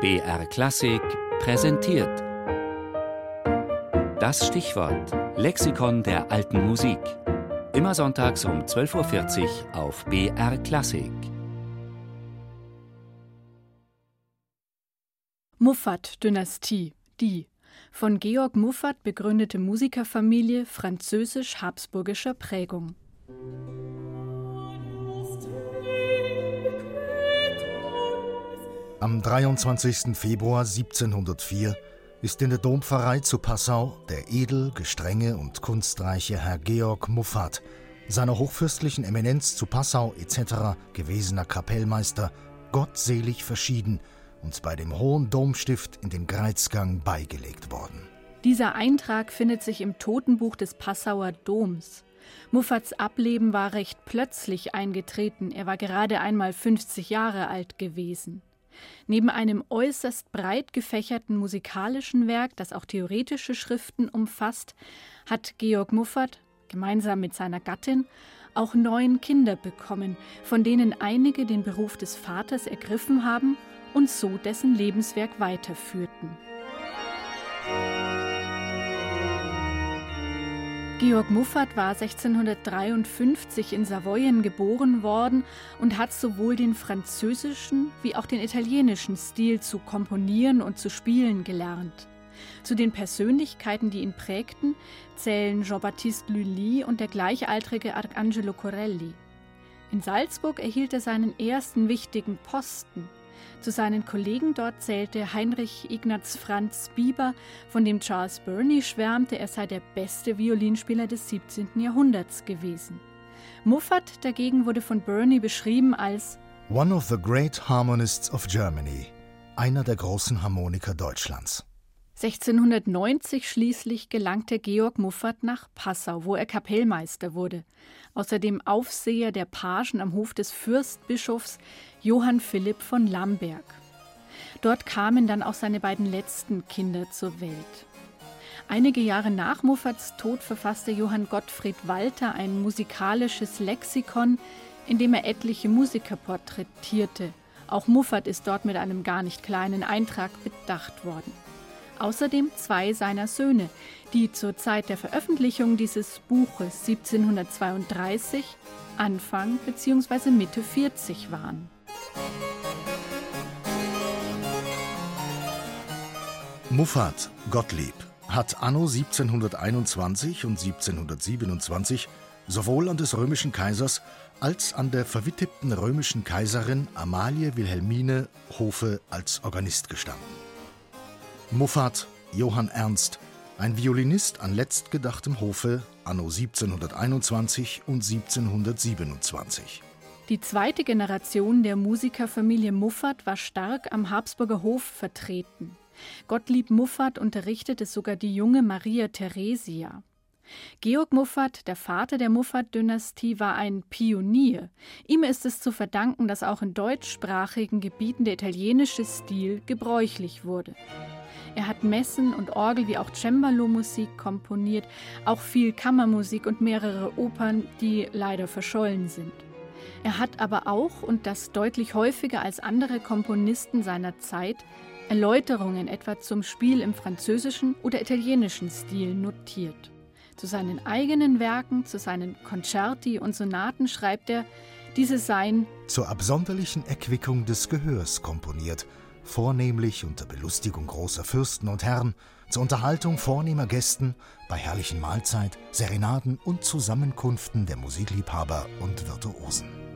BR Klassik präsentiert. Das Stichwort Lexikon der alten Musik. Immer sonntags um 12.40 Uhr auf BR Klassik. Muffat-Dynastie, die von Georg Muffat begründete Musikerfamilie französisch-habsburgischer Prägung. Am 23. Februar 1704 ist in der Dompfarrei zu Passau der edel, gestrenge und kunstreiche Herr Georg Muffat, seiner hochfürstlichen Eminenz zu Passau etc. gewesener Kapellmeister, gottselig verschieden und bei dem Hohen Domstift in den Greizgang beigelegt worden. Dieser Eintrag findet sich im Totenbuch des Passauer Doms. Muffats Ableben war recht plötzlich eingetreten, er war gerade einmal 50 Jahre alt gewesen. Neben einem äußerst breit gefächerten musikalischen Werk, das auch theoretische Schriften umfasst, hat Georg Muffat gemeinsam mit seiner Gattin auch neun Kinder bekommen, von denen einige den Beruf des Vaters ergriffen haben und so dessen Lebenswerk weiterführten. Georg Muffat war 1653 in Savoyen geboren worden und hat sowohl den französischen wie auch den italienischen Stil zu komponieren und zu spielen gelernt. Zu den Persönlichkeiten, die ihn prägten, zählen Jean-Baptiste Lully und der gleichaltrige Arcangelo Corelli. In Salzburg erhielt er seinen ersten wichtigen Posten. Zu seinen Kollegen dort zählte Heinrich Ignaz Franz Bieber, von dem Charles Burney schwärmte, er sei der beste Violinspieler des 17. Jahrhunderts gewesen. Muffat dagegen wurde von Burney beschrieben als One of the great harmonists of Germany, einer der großen Harmoniker Deutschlands. 1690 schließlich gelangte Georg Muffat nach Passau, wo er Kapellmeister wurde, außerdem Aufseher der Pagen am Hof des Fürstbischofs Johann Philipp von Lamberg. Dort kamen dann auch seine beiden letzten Kinder zur Welt. Einige Jahre nach Muffats Tod verfasste Johann Gottfried Walter ein musikalisches Lexikon, in dem er etliche Musiker porträtierte. Auch Muffat ist dort mit einem gar nicht kleinen Eintrag bedacht worden außerdem zwei seiner Söhne, die zur Zeit der Veröffentlichung dieses Buches 1732 Anfang bzw. Mitte 40 waren. Muffat Gottlieb hat anno 1721 und 1727 sowohl an des römischen Kaisers als an der verwitterten römischen Kaiserin Amalie Wilhelmine Hofe als Organist gestanden. Muffat Johann Ernst, ein Violinist an letztgedachtem Hofe anno 1721 und 1727. Die zweite Generation der Musikerfamilie Muffat war stark am Habsburger Hof vertreten. Gottlieb Muffat unterrichtete sogar die junge Maria Theresia. Georg Muffat, der Vater der Muffat-Dynastie, war ein Pionier. Ihm ist es zu verdanken, dass auch in deutschsprachigen Gebieten der italienische Stil gebräuchlich wurde. Er hat Messen und Orgel wie auch Cembalo-Musik komponiert, auch viel Kammermusik und mehrere Opern, die leider verschollen sind. Er hat aber auch, und das deutlich häufiger als andere Komponisten seiner Zeit, Erläuterungen etwa zum Spiel im französischen oder italienischen Stil notiert. Zu seinen eigenen Werken, zu seinen Concerti und Sonaten schreibt er, diese seien zur absonderlichen Erquickung des Gehörs komponiert vornehmlich unter Belustigung großer Fürsten und Herren, zur Unterhaltung vornehmer Gästen, bei herrlichen Mahlzeit, Serenaden und Zusammenkünften der Musikliebhaber und Virtuosen.